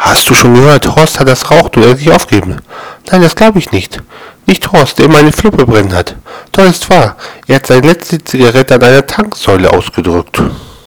Hast du schon gehört, Horst hat das Rauchduell sich aufgeben? Nein, das glaube ich nicht. Nicht Horst, der immer eine Fluppe brennen hat. Doch ist wahr, er hat seine letzte Zigarette an einer Tanksäule ausgedrückt.